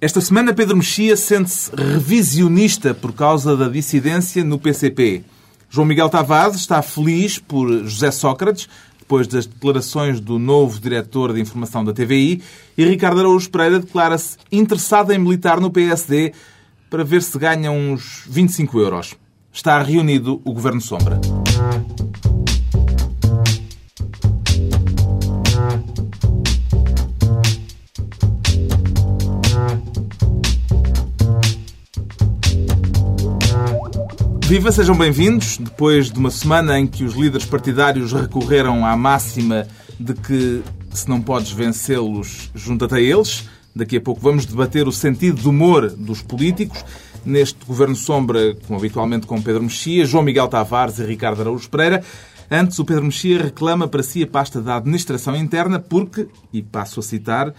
Esta semana, Pedro Mexia sente-se revisionista por causa da dissidência no PCP. João Miguel Tavares está feliz por José Sócrates, depois das declarações do novo diretor de informação da TVI, e Ricardo Araújo Pereira declara-se interessado em militar no PSD para ver se ganha uns 25 euros. Está reunido o Governo Sombra. Viva, sejam bem-vindos. Depois de uma semana em que os líderes partidários recorreram à máxima de que se não podes vencê-los, junta-te a eles. Daqui a pouco vamos debater o sentido do humor dos políticos. Neste Governo Sombra, como habitualmente com Pedro Mexia, João Miguel Tavares e Ricardo Araújo Pereira. Antes, o Pedro Mexia reclama para si a pasta da Administração Interna porque, e passo a citar,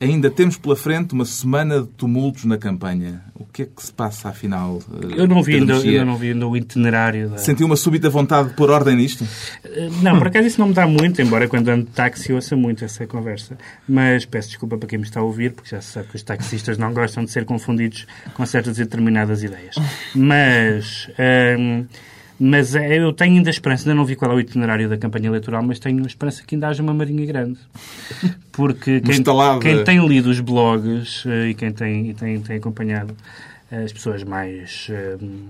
Ainda temos pela frente uma semana de tumultos na campanha. O que é que se passa, afinal? Eu não vi, ainda, eu não vi ainda o itinerário. Da... Sentiu uma súbita vontade de pôr ordem nisto? Eh, não, por acaso isso não me dá muito, embora quando ando de táxi ouça muito essa conversa. Mas peço desculpa para quem me está a ouvir, porque já se sabe que os taxistas não gostam de ser confundidos com certas e determinadas ideias. Mas... Hum, mas é, eu tenho ainda esperança, ainda não vi qual é o itinerário da campanha eleitoral, mas tenho esperança que ainda haja uma marinha grande. Porque quem, quem tem lido os blogs eh, e quem tem, tem, tem acompanhado as pessoas mais um,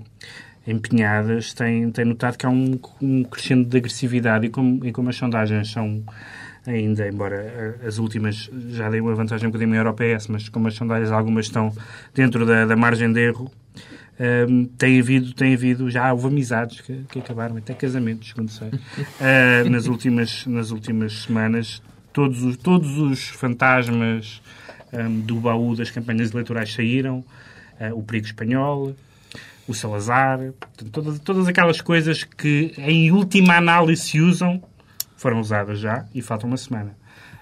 eh, empenhadas tem, tem notado que há um, um crescendo de agressividade e como, e como as sondagens são ainda, embora eh, as últimas já deem uma vantagem um bocadinho maior ao PS, mas como as sondagens algumas estão dentro da, da margem de erro, um, tem, havido, tem havido, já houve amizades que, que acabaram, até casamentos, quando sei, uh, nas, últimas, nas últimas semanas. Todos os, todos os fantasmas um, do baú das campanhas eleitorais saíram. Uh, o perigo espanhol, o Salazar, todas, todas aquelas coisas que em última análise se usam, foram usadas já e falta uma semana.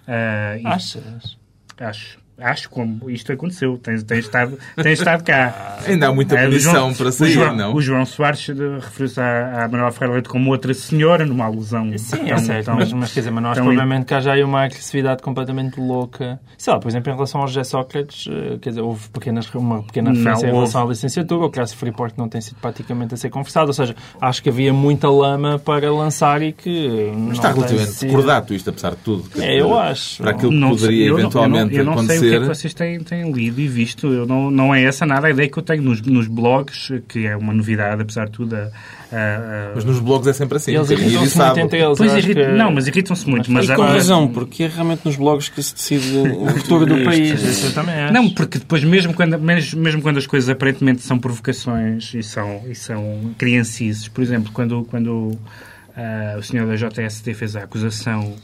Uh, Achas? Acho. Acho como isto aconteceu. Tem, tem, estado, tem estado cá. Ainda há muita punição para sair, o João, não? O João Soares referiu-se à, à Manuela Ferreira Leite como outra senhora, numa alusão. Sim, é certo. Tão, mas, mas, quer dizer, mas nós provavelmente cá já há uma agressividade completamente louca. Sei lá, por exemplo, em relação ao José Sócrates, eh, quer dizer, houve pequenas, uma pequena referência em relação à licenciatura. O caso Freeport não tem sido praticamente a ser conversado. Ou seja, acho que havia muita lama para lançar e que. Mas está relativamente sido... recordado isto, apesar de tudo. É, eu acho. Para aquilo que não, poderia eu eventualmente não, eu não, eu não acontecer. Sei o que é que vocês têm têm lido e visto. Eu não, não é essa nada a ideia que eu tenho nos, nos blogs, que é uma novidade, apesar de tudo. A, a, a... Mas nos blogs é sempre assim. Eles irritam-se muito entre eles. Pois irrit... que... Não, mas irritam-se muito. Mas, e com razão, porque é realmente nos blogs que se decide o futuro do país. Isso eu também acho. Não, porque depois, mesmo quando, mesmo, mesmo quando as coisas aparentemente são provocações e são, e são criancices, por exemplo, quando, quando uh, o senhor da JST fez a acusação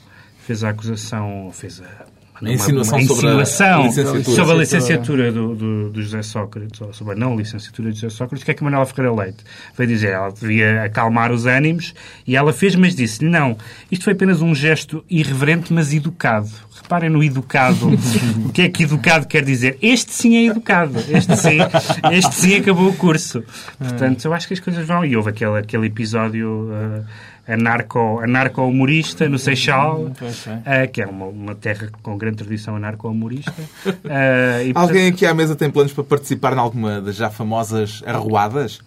fez a acusação, fez a a insinuação, uma, sobre, a licenciatura. sobre a licenciatura do, do, do, José Sócrates, ou sobre a não licenciatura de José Sócrates, o que é que a Manuela Ferreira Leite veio dizer? Ela devia acalmar os ânimos e ela fez, mas disse não, isto foi apenas um gesto irreverente, mas educado. Reparem no educado. o que é que educado quer dizer? Este sim é educado. Este sim, este sim acabou o curso. Portanto, eu acho que as coisas vão. E houve aquele, aquele episódio. Uh, anarco-humorista no Seixal, uh, que é uma, uma, terra com grande tradição anarco-humorista. Uh, Alguém aqui à mesa tem planos para participar em alguma das já famosas arruadas?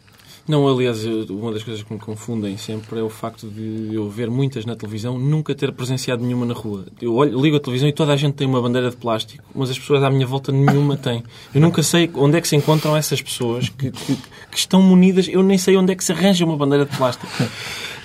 Não, aliás, uma das coisas que me confundem sempre é o facto de eu ver muitas na televisão nunca ter presenciado nenhuma na rua. Eu olho, ligo a televisão e toda a gente tem uma bandeira de plástico, mas as pessoas à minha volta nenhuma têm. Eu nunca sei onde é que se encontram essas pessoas que, que, que estão munidas, eu nem sei onde é que se arranja uma bandeira de plástico.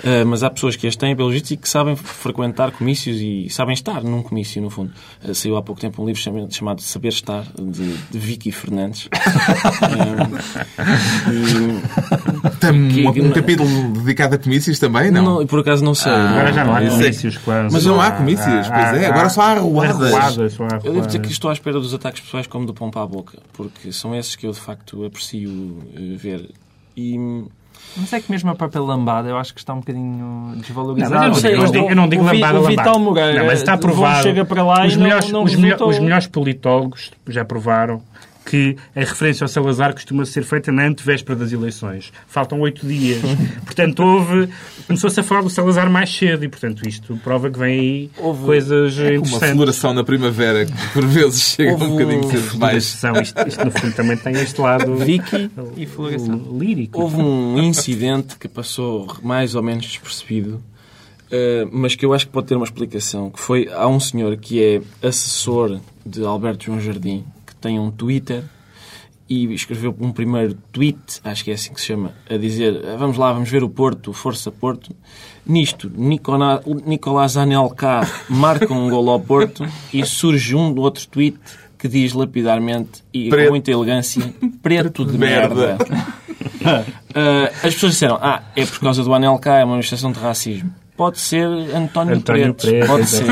Uh, mas há pessoas que as têm, pelo visto, e que sabem frequentar comícios e sabem estar num comício, no fundo. Uh, saiu há pouco tempo um livro chamado, chamado Saber Estar, de, de Vicky Fernandes. uh, e, Tem um, um, capítulo dedicado a comícios também, não? não por acaso não sei. Ah, agora já não há comícios quase. Mas não há comícios, pois é. Agora só há arruadas. arruadas só há eu devo dizer que estou à espera dos ataques pessoais como do pompa à boca, porque são esses que eu, de facto, aprecio ver. E mas é que mesmo a própria lambada eu acho que está um bocadinho desvalorizada. Não, eu, não sei, eu, digo, eu não digo lambada, o, o Vital Moreira não, mas está provado. chega para lá os e melhores, não, não os, melhores, os melhores politólogos já provaram que a referência ao Salazar costuma ser feita na antevéspera das eleições. Faltam oito dias. portanto, houve... Começou-se a falar do Salazar mais cedo e, portanto, isto prova que vem aí Houve- coisas Uma interessantes. floração na primavera que por vezes chega Houve um bocadinho cedo demais. Isto, isto, no fundo, também tem este lado Vicky, E floração. lírico. houve um incidente que passou mais ou menos despercebido, eh, mas que eu acho que pode ter uma explicação, que foi, há um senhor que é assessor de Alberto João Jardim, tem um Twitter, e escreveu um primeiro tweet, acho que é assim que se chama, a dizer vamos lá, vamos ver o Porto, Força Porto. Nisto, Nicola- Nicolás Anelka marca um gol ao Porto e surge um outro tweet que diz lapidarmente e Preto. com muita elegância preto de merda. Ah, as pessoas disseram, ah, é por causa do Anelka, é uma manifestação de racismo. Pode ser António, António Preto. Preto, pode ser.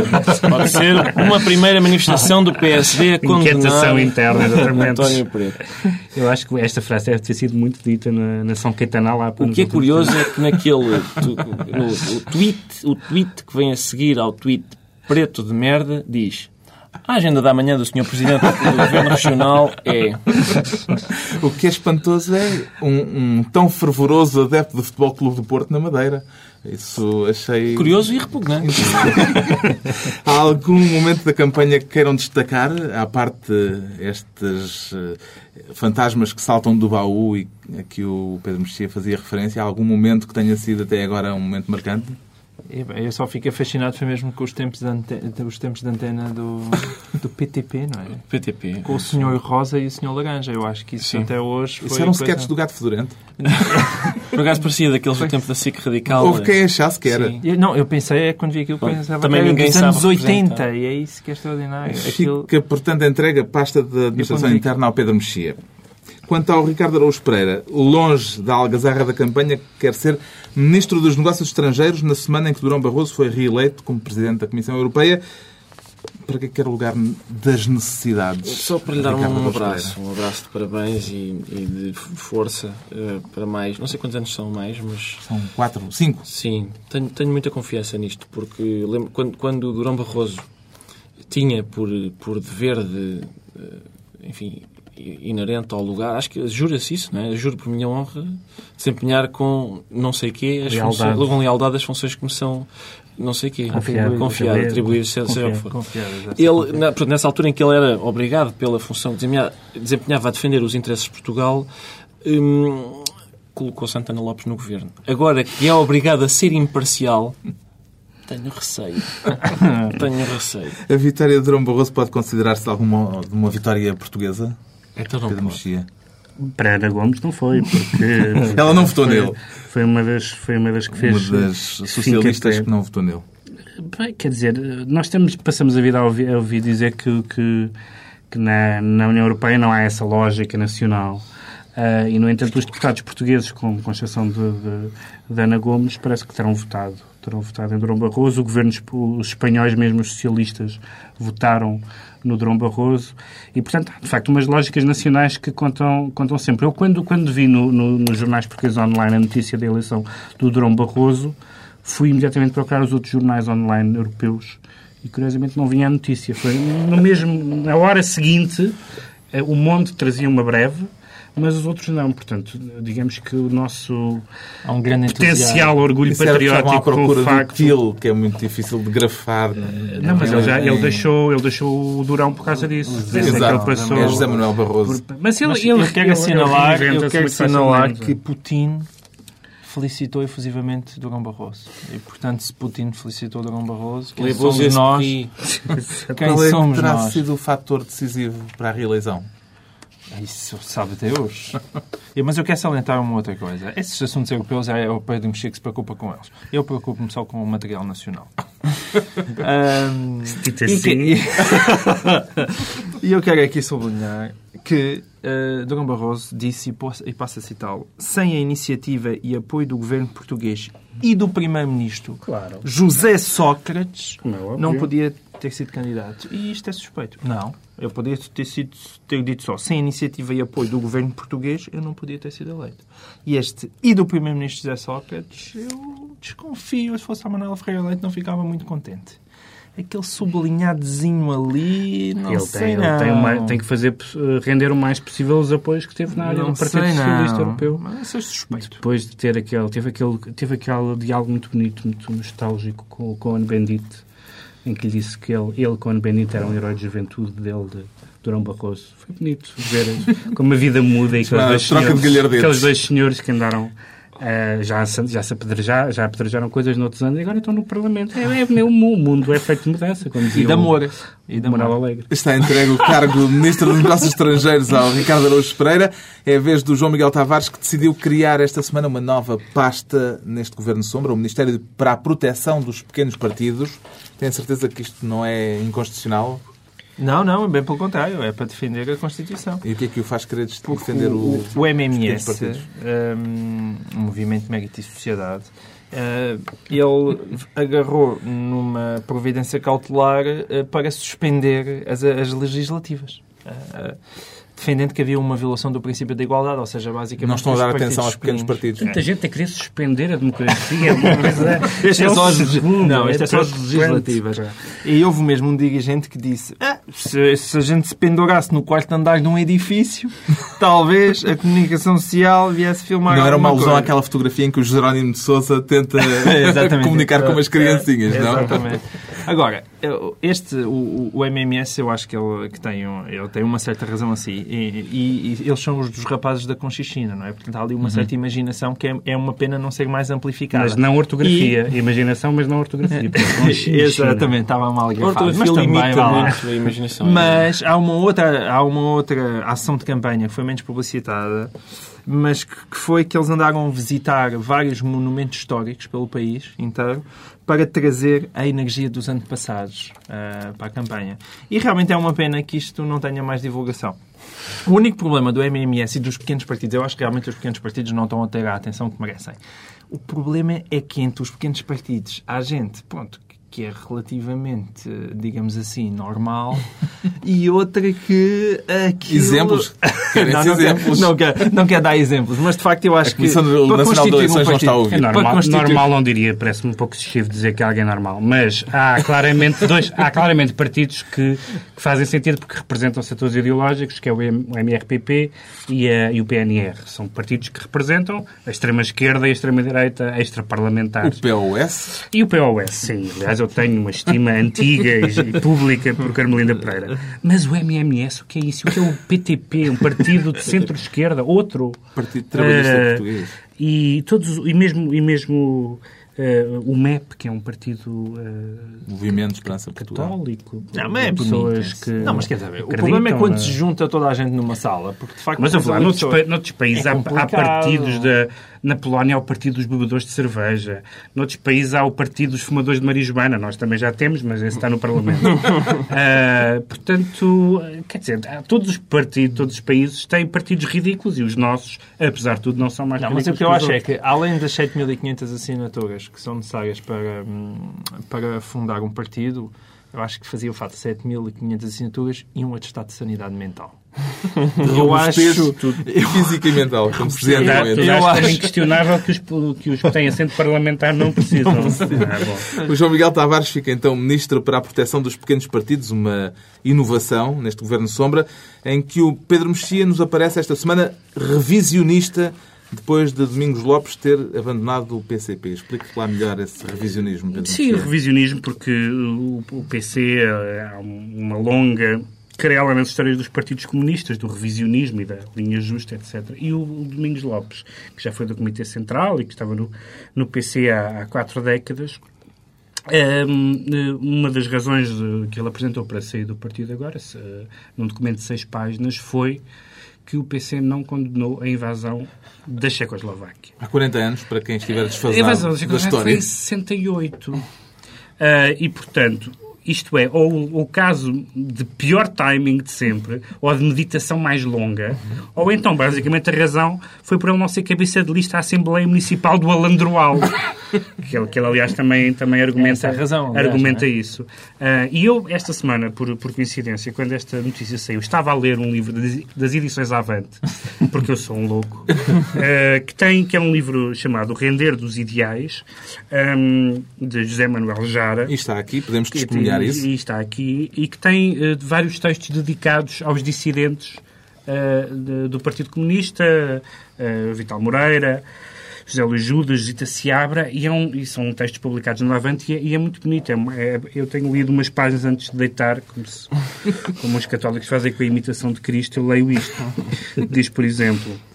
Pode ser uma primeira manifestação do PSD a condenar Inquietação interna, exatamente. António Preto. Eu acho que esta frase deve ter sido muito dita na, na São Caetano lá. O que é curioso é que naquele tu- no, o tweet, o tweet que vem a seguir ao tweet preto de merda diz a agenda da manhã do Sr. Presidente do Governo Regional é O que é espantoso é um, um tão fervoroso adepto do Futebol Clube do Porto na Madeira. Isso achei... curioso e repugnante. Há algum momento da campanha que queiram destacar, à parte estes eh, fantasmas que saltam do baú e a que o Pedro Mexia fazia referência? Há algum momento que tenha sido até agora um momento marcante? E, bem, Eu só fico fascinado foi mesmo com os tempos de antena, os tempos de antena do, do PTP, não é? PTP. Com o senhor Rosa e o senhor Laranja. Eu acho que isso Sim. até hoje foi... Isso eram coisa- sketches do Gato Fedorento. Por acaso parecia daqueles do tempo da SIC Radical. Houve quem achasse que era. Eu- Não, eu pensei, é quando vi aquilo, Bom, pensava também que era dos anos sabe 80 representar. e é isso que é extraordinário. Aquilo... Fica, portanto, entregue a pasta da Administração Interna ao Pedro Mexia. Quanto ao Ricardo Araújo Pereira, longe da algazarra da campanha, quer ser Ministro dos Negócios Estrangeiros na semana em que Durão Barroso foi reeleito como Presidente da Comissão Europeia. Para que quer lugar das necessidades? Só para lhe dar Ricardo um abraço, um abraço de parabéns e, e de força eh, para mais. Não sei quantos anos são mais, mas São quatro, cinco. sim, tenho, tenho muita confiança nisto, porque lembro quando, quando o Durão Barroso tinha por, por dever de, eh, enfim, inerente ao lugar, acho que jura-se isso, não é? Juro por minha honra, desempenhar com não sei quê, as Lealdade. funções, com lealdade as funções que me são não sei quê, Confiar, confiar, saber, atribuir, seja, o que confiar. for. Confiadas, essa Ele, na- portanto, nessa altura em que ele era obrigado pela função que desempenhava, desempenhava a defender os interesses de Portugal, hum, colocou Santana Lopes no governo. Agora que é obrigado a ser imparcial, tenho receio. tenho receio. A vitória de Durão Barroso pode considerar-se alguma uma vitória portuguesa? Então não Pedro pode. Mexia. Para Ana Gomes não foi, porque... Ela não votou foi, nele. Foi uma das, foi uma das que fez... Uma das socialistas que não votou nele. Bem, quer dizer, nós temos, passamos a vida a ouvir, a ouvir dizer que, que, que na, na União Europeia não há essa lógica nacional. Ah, e, no entanto, os deputados portugueses, com, com exceção de, de, de Ana Gomes, parece que terão votado. Terão votado em Durão Barroso. O governo, os espanhóis, mesmo os socialistas, votaram no Durão Barroso. E, portanto, há, de facto, umas lógicas nacionais que contam, contam sempre. Eu, quando, quando vi no, no, nos jornais portugueses online a notícia da eleição do Durão Barroso, fui imediatamente procurar os outros jornais online europeus e, curiosamente, não vinha a notícia. Foi no mesmo, na hora seguinte, eh, o Monde trazia uma breve, mas os outros não. Portanto, digamos que o nosso Há um grande potencial orgulho Isso era porque estavam à patriótico com procura o facto... que é muito difícil de grafar. Não, mas ele, já, ele, deixou, ele deixou o Durão por causa disso. Desde que ele Exato. passou... É José Manuel Barroso. por- Mas ele, Mas ele, ele- assinalar, ele muito assinalar que Putin felicitou efusivamente Durão Barroso. E, portanto, se Putin felicitou Durão Barroso, quem somos nós? Quem Qual é que somos terá nós? sido o fator decisivo para a reeleição? Isso sabe Deus. Mas eu quero salientar uma outra coisa. Esses assuntos europeus é o Pedro Mexia que se preocupa com eles. Eu preocupo-me só com o material nacional. Ahm, Dito e, assim, e eu quero aqui sublinhar que uh, Durão Barroso disse, e passo a citá-lo, sem a iniciativa e apoio do governo português e do primeiro-ministro Claro. José Sócrates, Como é não podia ter sido candidato. E isto é suspeito. Não. Eu podia ter, sido, ter dito só, sem iniciativa e apoio do governo português, eu não podia ter sido eleito. E este, e do primeiro-ministro José Sócrates, eu desconfio, se fosse a Manuela Ferreira Leite, não ficava muito contente. aquele sublinhadozinho ali, não ele sei tem, não. ele tem, uma- tem que fazer eh, render o mais possível os apoios que teve na área não do Partido sei Socialista não. Europeu. Mas sou suspeito. Depois de ter aquele, teve aquele, teve aquele diálogo muito bonito, muito nostálgico com o Cohen Bendit, em que lhe disse que ele, ele Cohen Bendit, era um herói de juventude dele, de Durão Barroso. Foi bonito ver como a vida muda e aqueles Uma dois, senhores, aqueles dois senhores que andaram. Eh, já, se- já se apedrejaram, já apedrejaram coisas noutros anos e agora estão no Parlamento. É, é mesmo, o mundo é feito de mudança, como dizia E de o- amor. E de amor. Alegre. Está entregue o cargo de Ministro dos Negócios Estrangeiros ao Ricardo Araújo Pereira. É a vez do João Miguel Tavares que decidiu criar esta semana uma nova pasta neste Governo Sombra, o Ministério para a Proteção dos Pequenos Partidos. Tenho certeza que isto não é inconstitucional? Não, não, é bem pelo contrário. É para defender a Constituição. E o que é que o faz querer defender o, o, o MMS, partidos? um, o Movimento Mérito e Sociedade, uh, ele agarrou numa providência cautelar uh, para suspender as, as legislativas. Uh, defendendo que havia uma violação do princípio da igualdade, ou seja, basicamente... Não estão a dar atenção aos pequenos partidos. Muita gente a querer suspender a democracia. É. Este é o só as- segundo, não, este é só as legislativas. E houve mesmo um dirigente que disse "Ah, se, se a gente se pendurasse no quarto andar de um edifício, talvez a comunicação social viesse filmar Não era uma alusão coisa." àquela fotografia em que o Jerónimo de Sousa tenta comunicar com umas criancinhas, É, não? Exatamente. Agora, este, o, o MMS, eu acho que ele, que tem, um- ele tem uma certa razão assim. E, e- e eles são os dos rapazes da Conchichina, não é? Portanto, há ali uma certa imaginação que é, é uma pena não ser mais amplificada. Mas não ortografia. Imaginação, mas não ortografia. é Exatamente, estava mal A grafado. Mas ortografia também muito a imaginação. Mas há uma outra, há uma outra ação de campanha que foi menos publicitada, mas que, que foi que eles andaram a visitar vários monumentos históricos pelo país inteiro para trazer a energia dos antepassados ah, para a campanha. E realmente é uma pena que isto não tenha mais divulgação. O único problema do MMS e dos pequenos partidos, eu acho que realmente os pequenos partidos não estão a ter a atenção que merecem. O problema é que entre os pequenos partidos há gente, pronto, que é relativamente, digamos assim, normal e outra que aquilo... Exemplos? Não, não, quer, exemplos? não, quer, não quer dar exemplos, mas de facto eu acho A Comissão que... Nacional para de constituir Eleições não está a ouvir. É normal, constituir- normal não diria, parece-me um pouco excessivo dizer que alguém é normal, mas há claramente dois, há claramente partidos que, que fazem sentido porque representam setores ideológicos, que é o, M- o MRPP e, a- e o PNR. São partidos que representam a extrema-esquerda e a extrema-direita extraparlamentares. O POS? E o POS, sim. Aliás, eu tenho uma estima antiga e pública por Carmelinda Pereira. Mas o MMS, o que é isso? O que é o PTP? Um partido de centro-esquerda? Outro? Partido Trabalhista Eh, Português. E, todos, e mesmo, e mesmo eh, o MEP, que é um partido eh, Movimento de Esperança Portugal. católico. Não, mas é pessoas bonito. que. Não, mas quer dizer, o problema é quando na- se junta toda a gente numa sala, porque de facto... Mas eu falar, noutros, pa- noutros países É há, há partidos da. Na Polónia há o partido dos bebedores de cerveja. Noutros países há o partido dos fumadores de marijuana. Nós também já temos, mas esse está no Parlamento. Ah, portanto, quer dizer, todos os partidos, todos os países têm partidos ridículos e os nossos, apesar de tudo, não são mais Não, mas o ridículos que eu acho é que, além das 7.500 assinaturas que são necessárias para, hum, para fundar um partido, eu acho que fazia falta 7.500 assinaturas e um atestado de sanidade mental. Eu acho... Física e mental, como se já Eu acho inquestionável que os, que os que têm assento parlamentar não precisam. Ah, bom. O João Miguel Tavares fica então Ministro para a Proteção dos Pequenos Partidos, uma inovação neste Governo Sombra, em que o Pedro Mexia nos aparece esta semana revisionista depois de Domingos Lopes ter abandonado o PCP. Explique lá melhor esse revisionismo, Pedro Sim, o revisionismo, porque o, PC há uma longa querela nas histórias dos partidos comunistas, do revisionismo e da linha justa, etc. E o, Domingos Lopes, que já foi do Comitê Central e que estava no, no PC há, há quatro décadas, Hum, eh, uma das razões que ele apresentou para sair do partido agora, num documento de seis páginas, foi que o PC não condenou a invasão da Checoslováquia. Há 40 anos, para quem estiver A desfasado invasão da da Checoslováquia foi história. em 68. Ah, e, portanto, isto é, ou o caso de pior timing de sempre, ou de meditação mais longa, ou então, basicamente, a razão foi por ele não ser cabeça de lista à Assembleia Municipal do Alandroal. que, ele, que ele, aliás, também, também argumenta, é a razão, aliás, argumenta é? isso. Ah, e eu, esta semana, por, por coincidência, quando esta notícia saiu, estava a ler um livro das, das edições Avante, porque eu sou um louco, ah, que, tem, que é um livro chamado O Render dos Ideais, ahm, de José Manuel Jara. E está aqui, podemos testemunhar sublinhar isso. E está aqui, e que tem uh, vários textos dedicados aos dissidentes uh, de, do Partido Comunista, uh, Vital Moreira, José Luís Judas, Zita Seabra, e, é um, e são textos publicados no Avante e é, e é muito bonito. É, é, eu tenho lido umas páginas antes de deitar, como, se, como os católicos fazem com a imitação de Cristo, eu leio isto. Diz, por exemplo...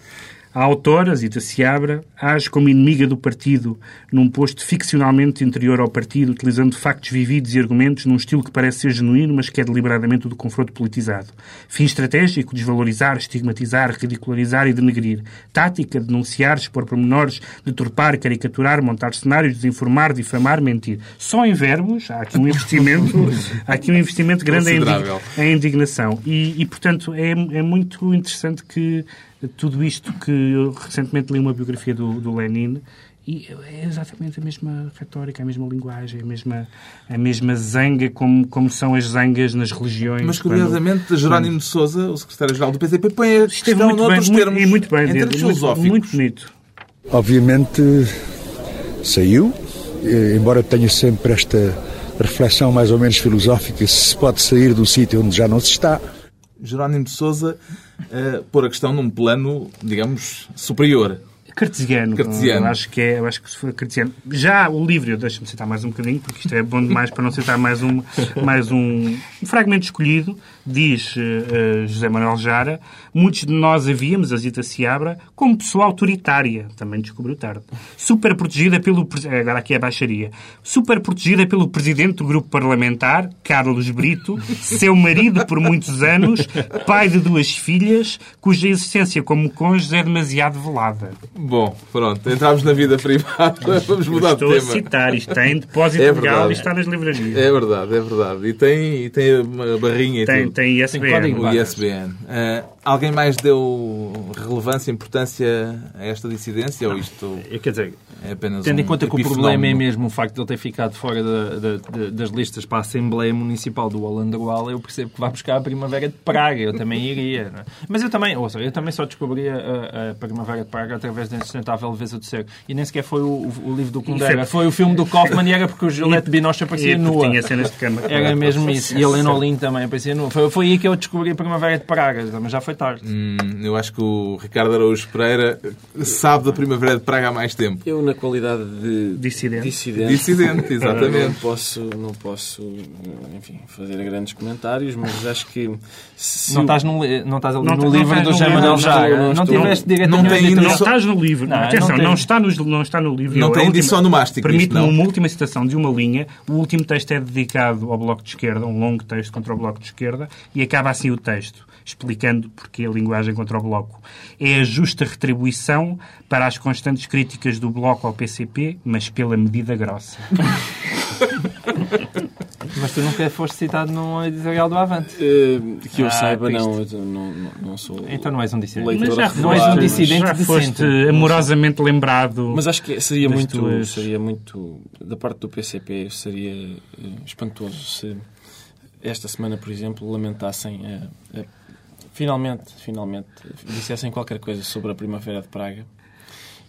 A autora, Zita Seabra, age como inimiga do partido num posto ficcionalmente interior ao partido, utilizando factos vividos e argumentos num estilo que parece ser genuíno, mas que é deliberadamente o do confronto politizado. Fim estratégico, desvalorizar, estigmatizar, ridicularizar e denegrir. Tática, denunciar, expor pormenores, deturpar, caricaturar, montar cenários, desinformar, difamar, mentir. Só em verbos, há aqui um investimento, há aqui um investimento grande em, indignação. E, e, portanto, é, é muito interessante que tudo isto que eu recentemente li uma biografia do, do Lenin e é exatamente a mesma retórica, a mesma linguagem, a mesma, a mesma zanga, como, como são as zangas nas religiões. Mas, quando- curiosamente, Jerónimo de Sousa, o secretário-geral do PCP, põe a Esteve questão muito bem, noutros muito, termos, e muito bem, em termos muito, filosóficos. muito bonito. Obviamente saiu, embora tenha sempre esta reflexão mais ou menos filosófica se se pode sair do sítio onde já não se está. Jerónimo de Sousa eh, pôr a questão num plano, digamos, superior. Cartesiano. Cartesiano. Eu acho que é, acho que for cartesiano. Já o livro, deixa-me citar mais um bocadinho, porque isto é bom demais para não citar mais um, mais um, um fragmento escolhido. Diz eh, eh, José Manuel Jara, muitos de nós havíamos, a Zita Seabra, como pessoa autoritária, também descobriu tarde, super protegida pelo, pres- agora aqui é a baixaria, super protegida pelo presidente do grupo parlamentar, Carlos Brito, seu marido por muitos anos, pai de duas filhas, cuja existência como cônjuge é demasiado velada. Bom, pronto, entramos na vida privada, vamos mudar Estou de a tema. citar, isto tem depósito É legal verdade. e está nas livrarias. É verdade, é verdade. E tem, e tem uma barrinha e Tem, tudo. tem ISBN. código. O ISBN. Ah, alguém mais deu relevância, importância a esta dissidência ou isto Eu, quer dizer, é apenas Tendo um em conta que o problema é mesmo o facto de ele ter ficado fora da- da- da- das listas para a Assembleia Municipal do Holanderwal, eu percebo que vai buscar a Primavera de Praga. Eu também iria. não é? Mas eu também, ouça, eu também só descobri a, a Primavera de Praga através da Insustentável Leveza do Ser. E nem sequer foi o, o- o livro do Kundera. é- Foi o filme do Kaufman e era porque o Juliette Binoche aparecia nua. tinha cenas de cama. Era mesmo isso. E a Helena Olim também aparecia nua. Foi, foi aí que eu descobri a Primavera de Praga, mas já foi tarde. Hum, eu acho que o Ricardo Araújo Pereira sabe da Primavera de Praga há mais tempo. Eu, na qualidade de Dissidente. dissidente, Dissidente, não exatamente. posso, não posso enfim, fazer grandes comentários, mas acho que se Não estás, no, não estás ali Não no não livro estás do no Jean livro, Manuel não, Jaga. não Não tiveste direito não tem. Não estás no livro. Não, Atenção, não não, está, no, não está no livro. Não tem edição nomástico Permite-me não? uma última citação de uma linha. O último texto é dedicado ao Bloco de Esquerda, um longo texto contra o Bloco de Esquerda, e acaba assim o texto, explicando porque a linguagem contra o Bloco. É a justa retribuição para as constantes críticas do Bloco ao PCP, mas pela medida grossa. Mas tu nunca foste citado num editorial do Avante. eh, que eu Ah, saiba, não, eu não, não, não sou. Então não és um dissidente. Mas já. Não és um foste- dissidente já decente. foste amorosamente lembrado. Mas acho que seria muito, tuas- seria muito, da parte do PCP, seria eh, espantoso se esta semana, por exemplo, lamentassem, eh, eh, finalmente, finalmente, dissessem qualquer coisa sobre a Primavera de Praga.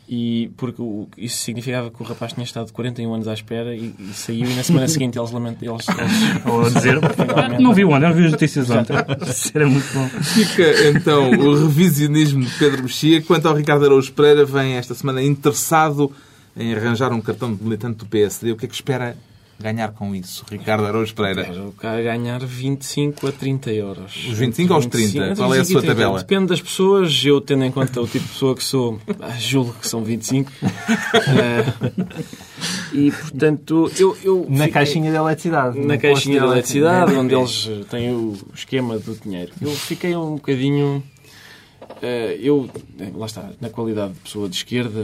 E porque isso significava que o rapaz tinha estado 41 anos à espera e, e saiu e na semana seguinte eles lamentam. Eles, eles, Ou dizer, Finalmente. não vi ontem, não vi as notícias ontem. Isso era muito bom. Fica então o revisionismo de Pedro Mexia. Quanto ao Ricardo Araújo Pereira, vem esta semana interessado em arranjar um cartão de militante do PSD. O que é que espera ganhar com isso, Ricardo Araújo Pereira? Quero cá ganhar 25 a 30 euros. Os 25 aos 30? Entre Qual é a 25 sua 30. tabela? Depende das pessoas. Eu, tendo em conta o tipo de pessoa que sou, ah, julgo que são 25. Eh, e, portanto, eu... eu Na fiquei- caixinha de eletricidade. Na caixinha de posto eletricidade, onde eles têm o esquema do dinheiro. Eu fiquei um bocadinho... eh, eu, eh, lá está, na qualidade de pessoa de esquerda,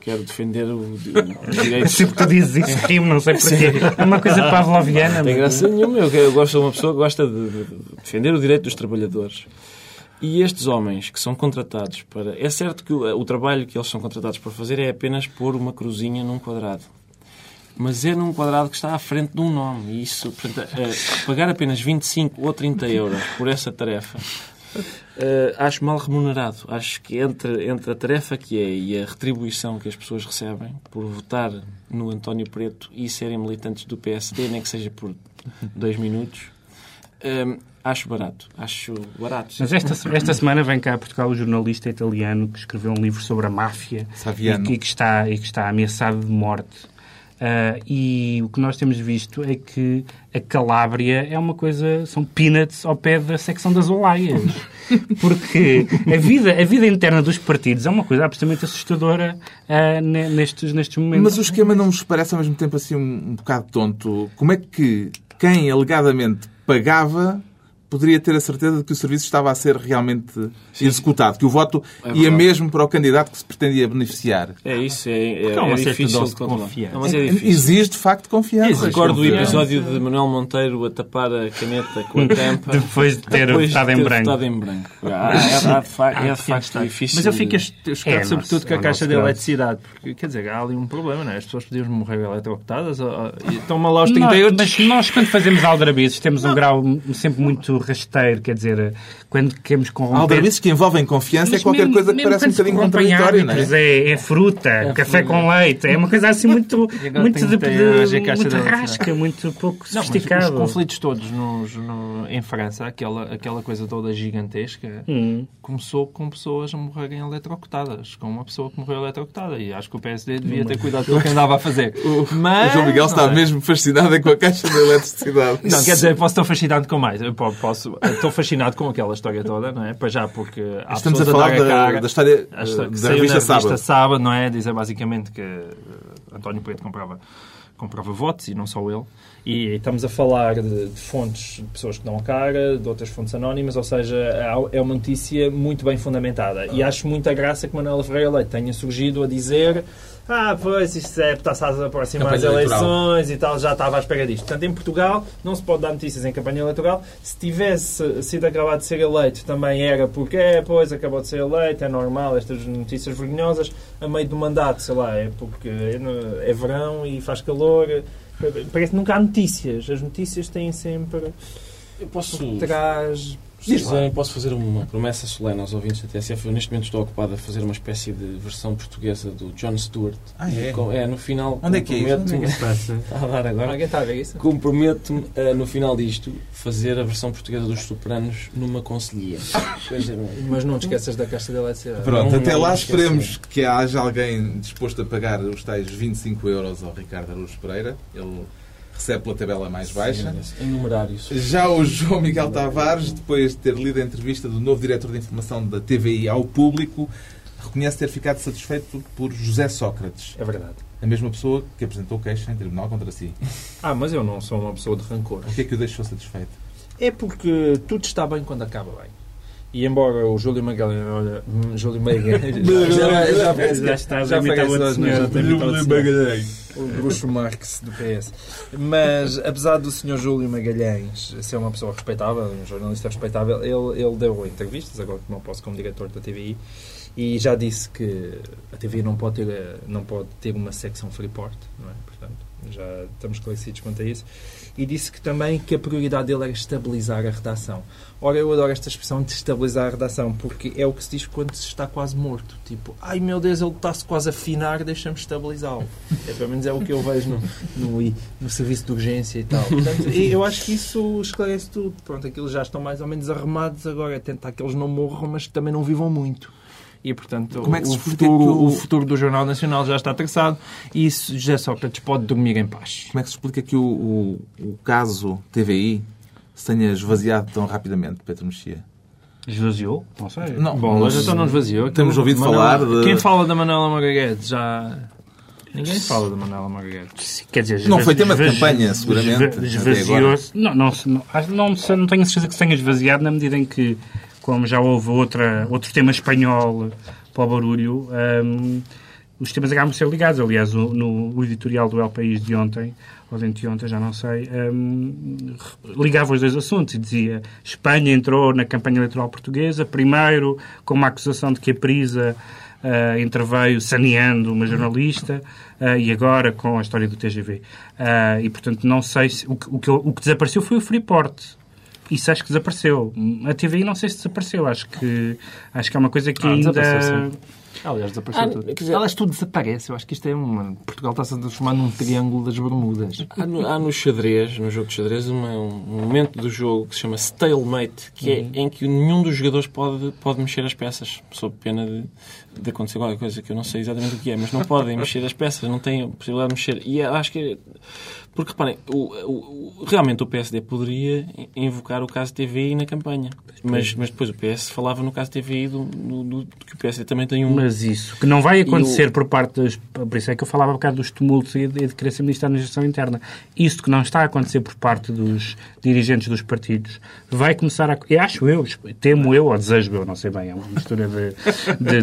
quero defender o, o direito... Sempre tu dizes isso, rimo, não sei porquê. É uma coisa pavloviana. Não tem graça nenhuma. Eu, eu gosto de uma pessoa que gosta de, de- de defender o direito dos trabalhadores. E estes homens que são contratados para. É certo que o, o trabalho que eles são contratados para fazer é apenas pôr uma cruzinha num quadrado. Mas é num quadrado que está à frente de um nome. E isso, portanto, eh, pagar apenas 25 ou 30 euros por essa tarefa eh, acho mal remunerado. Acho que entre, entre a tarefa que é e a retribuição que as pessoas recebem por votar no António Preto e serem militantes do PSD, nem que seja por dois minutos. Hum, acho barato. Acho barato. Mas esta, esta semana vem cá a Portugal o jornalista italiano que escreveu um livro sobre a máfia e que, e que está, e que está ameaçado de morte. Ah, e o que nós temos visto é que a Calábria é uma coisa, são peanuts ao pé da secção das Olaias. Porque a vida, a vida interna dos partidos é uma coisa absolutamente assustadora ne- nestes, nestes momentos. Mas o esquema não vos parece ao mesmo tempo assim um, um bocado tonto? Como é que quem alegadamente pagava poderia ter a certeza de que o serviço estava a ser realmente executado? Que o voto É ia mesmo para o candidato que se pretendia beneficiar? É isso, é, é, há uma é certa dose de de confiança. Não, mas é difícil. Exige, de facto, confiança. Recordo o Confiança. episódio de Manuel Monteiro a tapar a caneta com a tampa. Depois de ter depois de votado em ter branco. votado em branco. Ah, é, é de fa- é de facto difícil. Mas eu fico É, chocado nosso- sobretudo com é a o caixa de eletricidade. Porque, quer dizer, há ali um problema, não é? As pessoas podiam morrer eletrocutadas. e Estão-me lá aos Nós- 38. mas nós, quando fazemos aldrabices, temos um grau sempre muito rasteiro, quer dizer, quando queremos corromper... Aldrabices que envolvem confiança é Mas qualquer mesmo- coisa que parece um bocadinho contraditório, não é? é? É fruta, café com leite, é uma coisa assim muito, muito, de, de- muito rasca, muito pouco Não, sofisticado. os conflitos todos nos- no- em França, aquela, aquela coisa toda gigantesca, Hum. começou com pessoas a morrerem eletrocutadas. Com uma pessoa que morreu eletrocutada. E acho que o PSD devia ter cuidado com o que andava a fazer. Mas, O João Miguel está é? mesmo fascinado com a caixa de eletricidade. Não, quer dizer, posso estar fascinado com mais. Eu posso, estou fascinado com aquela história toda, não é? Para já, porque há Estamos a falar dar da, cara. da história A da saiu revista Sábado. não é? Dizer basicamente que eh, António Preto comprava, comprava votos e não só ele. E estamos a falar de, de fontes de pessoas que dão a cara, de outras fontes anónimas, ou seja, há- é uma notícia muito bem fundamentada. E acho muita graça que Manuela Ferreira Leite tenha surgido a dizer ah, pois, isto é, está-se a aproximar as Campanha eleitoral. eleições e tal, já estava à espera disto. Portanto, em Portugal não se pode dar notícias em campanha eleitoral. Se tivesse sido acabado de ser eleito, também era porque, é, pois, acabou de ser eleito, é normal, estas notícias vergonhosas, a meio do mandato, sei lá, é porque é, é verão e faz calor. Parece que nunca há notícias. As notícias têm sempre Eu posso, por se quiserem, posso fazer uma promessa solene aos ouvintes da TSF. Eu neste momento estou ocupado a fazer uma espécie de versão portuguesa do John Stewart. Ah, é? Com- é, no final. Onde é que é isso? comprometo-me- Onde é Está a dar agora. Alguém está a ver isso? Comprometo-me a, no final disto, fazer a versão portuguesa dos Sopranos numa conselhia. Mas não te esqueças da caixa de eletricidade. Pronto, Não, até não lá esperemos que haja alguém disposto a pagar os tais 25 euros ao Ricardo Araújo Pereira. Ele recebe pela tabela mais baixa. Em numerários. Já o João Miguel Tavares, depois de ter lido a entrevista do novo diretor de informação da TVI ao público, reconhece ter ficado satisfeito por José Sócrates, É verdade. a mesma pessoa que apresentou queixa em tribunal contra si. Ah, mas eu não sou uma pessoa de rancor. O que é que o deixou satisfeito? É porque tudo está bem quando acaba bem. E embora o Júlio Magalhães... Olha, hum, Júlio Magalhães... já, já, já, estás já senhor. Outro senhor. O Bruxo Marx do PS. Mas, apesar do Sr. Júlio Magalhães ser uma pessoa respeitável, um jornalista respeitável, ele, ele deu entrevistas, agora que não posso como diretor da TVI, e já disse que a TVI não pode ter, não pode ter uma secção Freeport, não é? Portanto, já estamos esclarecidos quanto a isso. E disse que também que a prioridade dele era estabilizar a redação. Ora, eu adoro esta expressão de estabilizar a redação, porque é o que se diz quando se está quase morto. Tipo, ai meu Deus, ele está-se quase a afinar, deixa-me estabilizá-lo. É, pelo menos é o que eu vejo no, no, no serviço de urgência e tal. Portanto, eu acho que isso esclarece tudo. Pronto, aqueles já estão mais ou menos arremados agora. Tentar que eles não morram, mas que também não vivam muito. E, portanto, Como é que se o, explica futuro, que o- o futuro do Jornal Nacional já está traçado e isso José Sócrates pode dormir em paz. Como é que se explica que o, o, o caso TVI se tenha esvaziado tão rapidamente, Pedro Mexia? Esvaziou? Não sei. Não, Bom, mas então não esvaziou. Temos ouvido Manuela- falar de- Quem fala da Manuela Margarete já... Ninguém fala da Manuela Margarete. Quer dizer, Não foi tema de campanha, seguramente, Esvaziou-se. Não, não, não, não, não tenho a certeza que se tenha esvaziado na medida em que, como já houve outra, outro tema espanhol para o barulho, hum, os temas acabam por ser ligados. Aliás, o- no editorial do El País de ontem, ou de anteontem, já não sei, hum, ligava os dois assuntos e dizia Espanha entrou na campanha eleitoral portuguesa, primeiro com uma acusação de que a Prisa ah, interveio saneando uma jornalista ah, e agora com a história do TGV. Ah, e, portanto, não sei se... O o que, o que desapareceu foi o Freeport. Isso acho que desapareceu. A TVI não sei se desapareceu. Acho que, acho que é uma coisa que Ah, ainda... Aliás, desapareceu Ah, tudo. dizer- Aliás, tudo desaparece. Eu acho que isto é uma... Portugal está-se a transformar num triângulo das Bermudas. Há no, há no xadrez, no jogo de xadrez, uma- um momento do jogo que se chama stalemate, que é em que nenhum dos jogadores pode, pode mexer as peças, sob pena de, de acontecer qualquer coisa que eu não sei exatamente o que é, mas não podem mexer as peças, não têm a possibilidade de mexer. E acho que. é- Porque reparem, o, o- realmente o PSD poderia invocar o caso TVI na campanha, mas, mas depois o PS falava no caso TVI do, do, do- que o PSD também tem um. Mas isso, que não vai acontecer o- por parte das... Por isso é que eu falava um bocado dos tumultos e de, de querer ser ministro da Administração Interna. Isso que não está a acontecer por parte dos dirigentes dos partidos vai começar a... Eu acho eu, temo eu, ou desejo eu, não sei bem, é uma mistura de,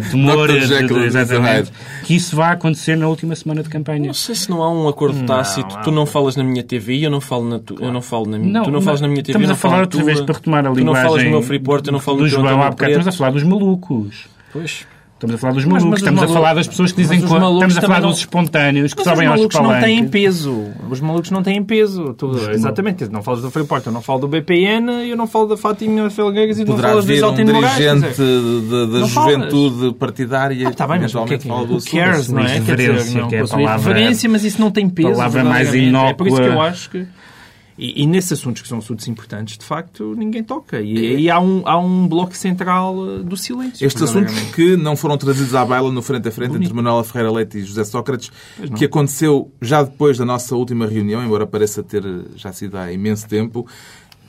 de temor, De, de, exatamente, que isso vai acontecer na última semana de campanha. Não sei se não há um acordo tácito. há. Tu não falas na minha TV, eu não falo na tu, eu não falo na minha. Não, tu não falas na minha TV, estamos eu não a falar outra tua. vez para retomar a Tu linguagem não falas no meu Freeport, eu não falo no teu João há bocado. Estamos a falar dos malucos. Pois. Estamos a falar dos Mas- malucos, mas os estamos a malucos- falar das pessoas que dizem mas os que estamos a falar também dos não- espontâneos que Mas sobem os aos malucos não têm palanques. peso. Os malucos não têm peso. Tu, exatamente. Não falas do Freeport, eu não falo do BPN, eu não falo da Fátima Felgueiras e não vir um Isaltino quer dirigente dizer. de- da Não falas. juventude partidária Ah, tá bem, mas o que é que who assunto. cares, não é? Quer dizer, Irreverência, não que é a palavra- referência, mas isso não tem peso. palavra mais verdadeiramente. É por isso que eu inócua. acho que... E, e nesses assuntos que são assuntos importantes, de facto, ninguém toca. E aí há um, há um bloco central uh, do silêncio. Estes assuntos que não foram trazidos à baila no frente a frente entre Manuela Ferreira Leite e José Sócrates, que aconteceu já depois da nossa última reunião, embora pareça ter já sido há imenso tempo.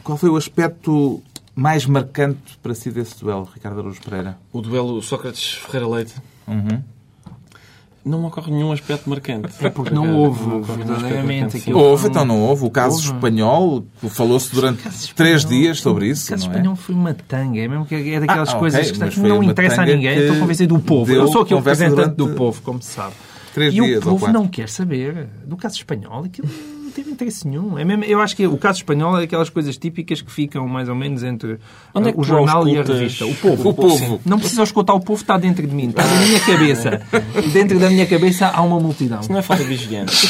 Qual foi o aspecto mais marcante para si desse duelo, Ricardo Araújo Pereira? O duelo Sócrates Ferreira Leite. Uhum. Não me ocorre nenhum aspecto marcante. É porque não houve, verdadeiramente, aquilo- Houve, então não houve. O caso espanhol, falou-se durante três dias sobre isso, O caso não é? espanhol foi uma tanga. É mesmo que é daquelas Ah, coisas que não interessa a ninguém. Estou convencido do povo. Eu sou aqui o representante durante do povo, como se sabe. Três e dias o povo não quer saber do caso espanhol. Aquilo teve interesse nenhum. É mesmo, eu acho que o caso espanhol é aquelas coisas típicas que ficam mais ou menos entre Onde é uh, que o jornal e a revista. O povo. O povo. Não precisa escutar o povo, está dentro de mim. Está na minha cabeça. Dentro da minha cabeça há uma multidão. Isso não é falta de vigilância.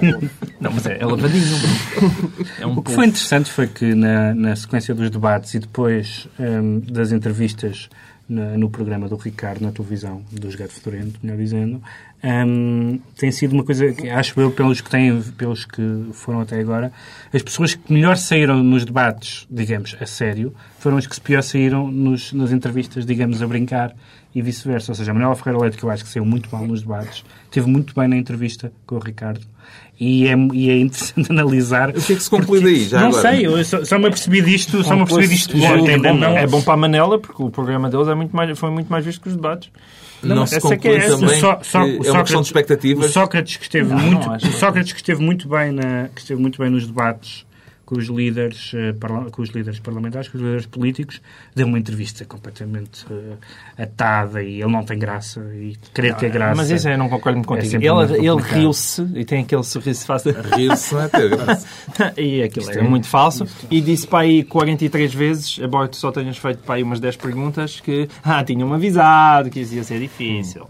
Não, mas é, é lavadinho. É um O que povo. foi interessante foi que na, na sequência dos debates e depois hum, das entrevistas no programa do Ricardo na televisão, dos Gato Fedorento, melhor dizendo, hum, tem sido uma coisa que acho eu, pelos que, têm, pelos que foram até agora, as pessoas que melhor saíram nos debates, digamos, a sério, foram as que pior saíram nos, nas entrevistas, digamos, a brincar e vice-versa. Ou seja, a Manuela Ferreira Leite, que eu acho que saiu muito mal nos debates, teve muito bem na entrevista com o Ricardo. E é, e é interessante analisar. O que é que se conclui daí, já não agora? sei, eu só, só me apercebi disto, só me apercebi disto É, é, bom, é bom para a Manela, porque o programa deles é muito mais, foi muito mais visto que os debates. Não, mas se essa é que é conclui essa. também Só- só- é uma Sócrates- questão de expectativas. O Sócrates que esteve Não, muito, não o Sócrates que esteve muito bem na, que esteve muito bem nos debates com os líderes, eh, parla- com os líderes parlamentares, com os líderes políticos, deu uma entrevista completamente eh, atada e ele não tem graça e querer ter graça. Mas isso eu não concordo muito É contigo. muito ele ele riu-se e tem aquele sorriso fácil. Rir-se não é ter graça. e aquilo Isto é, é- muito falso. E disse para aí 43 vezes, embora tu só tenhas feito para aí umas 10 perguntas, que ah, tinham-me avisado que isso ia ser difícil.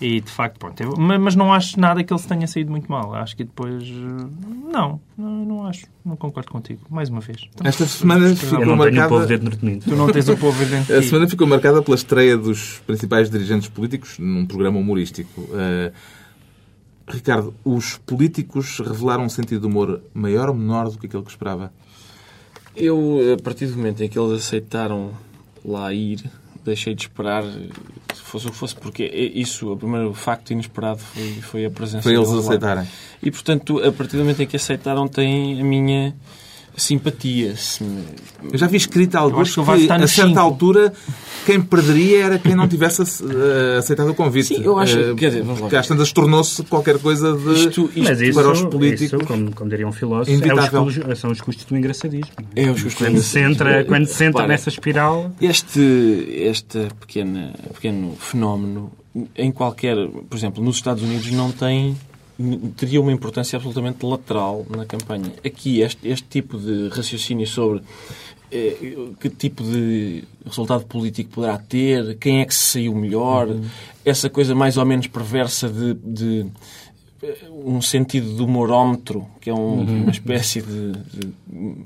E de facto, pronto. teve- mas, não acho nada que ele se tenha saído muito mal. Acho que depois. eh, Não, não, não acho. Não concordo contigo. Mais uma vez. Então, Esta semana Eu ficou não o povo marcada... dentro de mim. tu não tens o povo dentro A de ti. semana ficou marcada pela estreia dos principais dirigentes políticos num programa humorístico. Eh, Ricardo, os políticos revelaram um sentido de humor maior ou menor do que aquele que esperava? Eu, a partir do momento em que eles aceitaram lá ir, deixei de esperar, se fosse o que fosse, porque isso, o primeiro facto inesperado foi, foi a presença Foi eles aceitarem. E, portanto, a partir do momento em que aceitaram, têm a minha simpatia. Se me- Eu já vi escrito alguns acho que que, vai estar a certa cinco. altura, quem perderia era quem não tivesse eh, aceitado o convite. Sim, eu acho- Eh, quer dizer, vamos lá. Porque às tantas tornou-se qualquer coisa de... Isto, isto Mas isso, para os políticos, isso como, como diria um filósofo, é são os custos do engraçadismo. é os custos Quando se entra, quando se entra Repara, nessa espiral, Este, este pequena, pequeno fenómeno, em qualquer, por exemplo, nos Estados Unidos, não tem teria uma importância absolutamente lateral na campanha. Aqui, este, este tipo de raciocínio sobre eh, que tipo de resultado político poderá ter, quem é que se saiu melhor, essa coisa mais ou menos perversa de, de, um sentido de humorómetro que é um- uma espécie de, de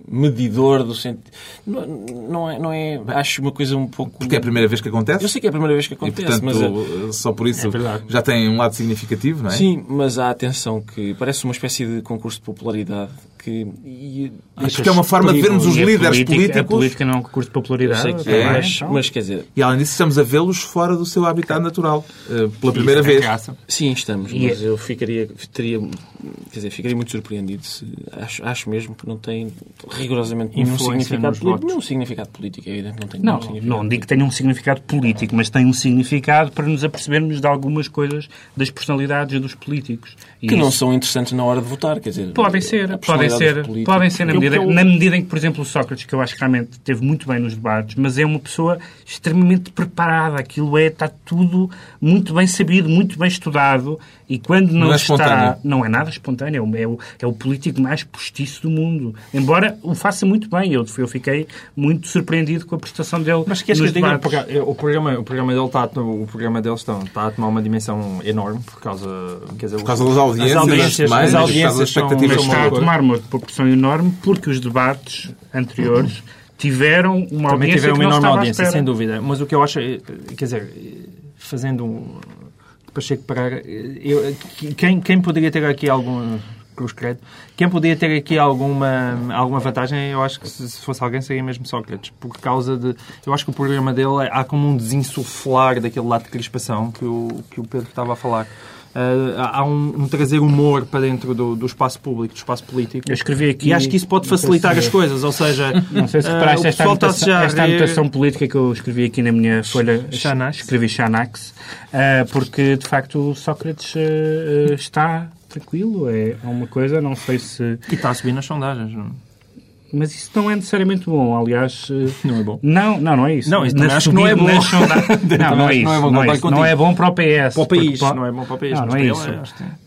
medidor do sentido. Não, não, é, não é. Acho uma coisa um pouco. Porque é a primeira vez que acontece. Eu sei que é a primeira vez que E, acontece, portanto, mas. é- só por isso É já tem um lado significativo, não é? Sim, mas há atenção que parece uma espécie de concurso de popularidade que. e- Porque é uma forma de vermos os a líderes política- A políticos política não é um concurso de popularidade. sei que também, é, mas, então. mas quer dizer, E além disso, estamos a vê-los fora do seu habitat natural. eh, Pela primeira é vez. graça. sim, estamos, E mas eu ficaria, teria, quer dizer, ficaria muito surpreendido se acho, acho mesmo que não tem rigorosamente nenhum significado político. Nenhum significado político, é evidente, não tem Não, não digo que tenha um significado político, mas tem um significado para nos apercebermos de algumas coisas das personalidades dos políticos. E que não isso- são interessantes na hora de votar, quer dizer. Podem a ser, podem ser, podem ser na medida, eu- na medida em que, por exemplo, o Sócrates, que eu acho que realmente teve muito bem nos debates, mas é uma pessoa extremamente preparada. Aquilo é, está tudo muito bem sabido, muito bem estudado e quando não, Não é está... espontâneo. Não é nada espontâneo, é o, é, o, é o político mais postiço do mundo. Embora o faça muito bem, eu, eu fiquei muito surpreendido com a prestação dele Mas que nos eu diga, o programa, o programa, dele está, a- o programa deles está, está a tomar uma dimensão enorme por causa, quer dizer, Por causa das audiências, as audiências, das semanas, as por causa audiências das são, expectativas Mas são está a tomar uma proporção enorme porque os debates anteriores tiveram uma Também audiência tiveram uma enorme audiência, sem dúvida. Mas o que eu acho, é, quer dizer, fazendo um. Pacheco Pereira, eu, quem, quem poderia ter aqui algum. Cruz Credo, quem poderia ter aqui alguma, alguma vantagem, eu acho que se se fosse alguém seria mesmo Sócrates, por causa de. Eu acho que o programa dele é- há como um desinsuflar daquele lado de crispação que o, que o Pedro estava a falar. Ah, há um, um trazer humor para dentro do, do espaço público, do espaço político. Eu escrevi aqui... E acho que isso pode facilitar as coisas, ou seja, Não sei se ah, reparaste o esta, anotação, esta anotação política que eu escrevi aqui na minha folha. Xanax. Escrevi Xanax, ah, porque de facto o Sócrates ah, está tranquilo. É uma coisa, não sei se. E está a subir nas sondagens. Não, Mas isso não é necessariamente bom. Aliás. ah, não é bom. Não, não, não é isso. Não, isso acho que não é bom. Não, não é isso. não é bom, Não é, concordo isso. Não é bom para o PS. Para o país, pode- não é bom para o país. Não, não é isso.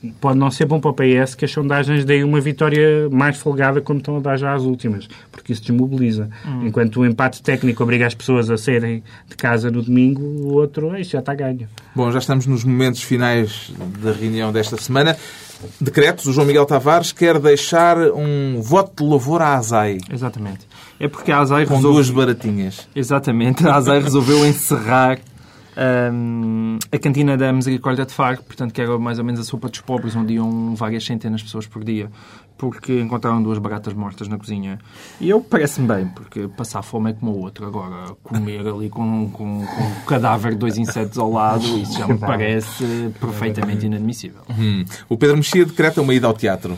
que- Pode não ser bom para o PS que as sondagens deem uma vitória mais folgada como estão a dar já as últimas, porque isso desmobiliza. Hum. Enquanto o empate técnico obriga as pessoas a saírem de casa no domingo, o outro, "Ei, já está ganho. Bom, já estamos nos momentos finais da reunião desta semana. Decretos. O João Miguel Tavares quer deixar um voto de louvor à ASAI, Exatamente. É porque a ASAI com duas baratinhas. Exatamente. A ASAI resolveu encerrar a cantina da Misericórdia de Faro, portanto, que era mais ou menos a sopa dos pobres, onde iam várias centenas de pessoas por dia, porque encontraram duas baratas mortas na cozinha. E eu parece-me bem, porque passar fome é como o outro. Agora, comer ali com, com, com o cadáver de dois insetos ao lado, isso já me parece perfeitamente inadmissível. Hum. O Pedro Mexia decreta uma ida ao teatro.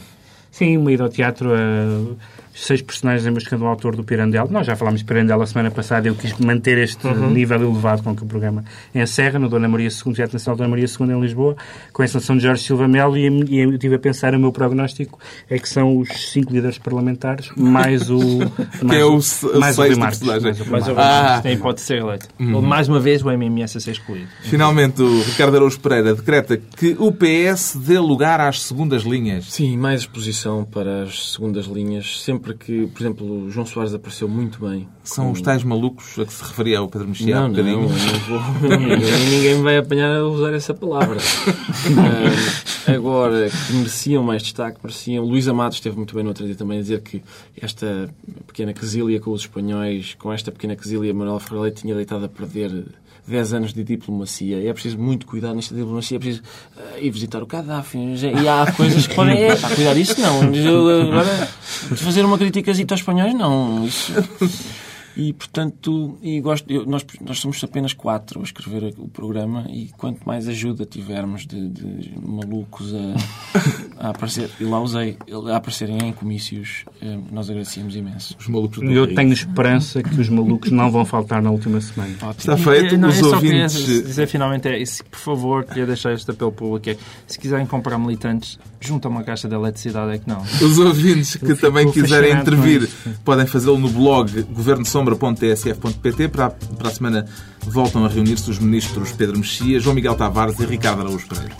Sim, uma ida ao teatro a seis personagens em busca do autor do Pirandello. Nós já falámos de Pirandello a semana passada. Eu quis manter este nível elevado com que o programa encerra no Dona Maria II, Teatro Nacional Dona Maria II em Lisboa, com a encenação de Jorge Silva Melo e, e eu estive a pensar, o meu prognóstico é que são os cinco líderes parlamentares, mais o... Que mais é o, o- o mais o Rui Marques, mais o. Ah. tem hipótese de ser eleito. Mais uma vez, o MMS a ser excluído. Finalmente, o Ricardo Araújo Pereira decreta que o PS dê lugar às segundas linhas. Sim, mais exposição para as segundas linhas. Sempre que, por exemplo, o João Soares apareceu muito bem. São os tais malucos a que se referia o Pedro Mexia Não, um não, bocadinho. não vou. ninguém, ninguém me vai apanhar a usar essa palavra. Agora, que mereciam mais destaque, mereciam. Luís Amado esteve muito bem no outro dia também a dizer que esta pequena quesilha com os espanhóis, com esta pequena quesilha, Manuel Ferreira tinha deitado a perder 10 anos de diplomacia. E é preciso muito cuidado nesta diplomacia. É preciso ah, ir visitar o Gaddafi. E há coisas que podem. É, cuidar disso não. Agora, fazer uma criticazita aos espanhóis, não. Isso. E, portanto, e gosto, eu- nós, nós somos apenas quatro a escrever o programa e quanto mais ajuda tivermos de, de malucos a, a aparecer, e lá usei, a aparecerem em comícios, eh, nós agradecemos imenso. Os malucos do Eu país. tenho esperança que os malucos não vão faltar na última semana. Está feito. E, não, Os eu só queria ouvintes... dizer finalmente é, se, por favor, queria deixar este apelo público é, se quiserem comprar militantes, junta uma caixa de eletricidade é que não. Os ouvintes que Eu também quiserem intervir podem fazê-lo no blog governosombra.tsf.pt. Para, para a semana voltam a reunir-se os ministros Pedro Mexia, João Miguel Tavares e Ricardo Araújo Pereira.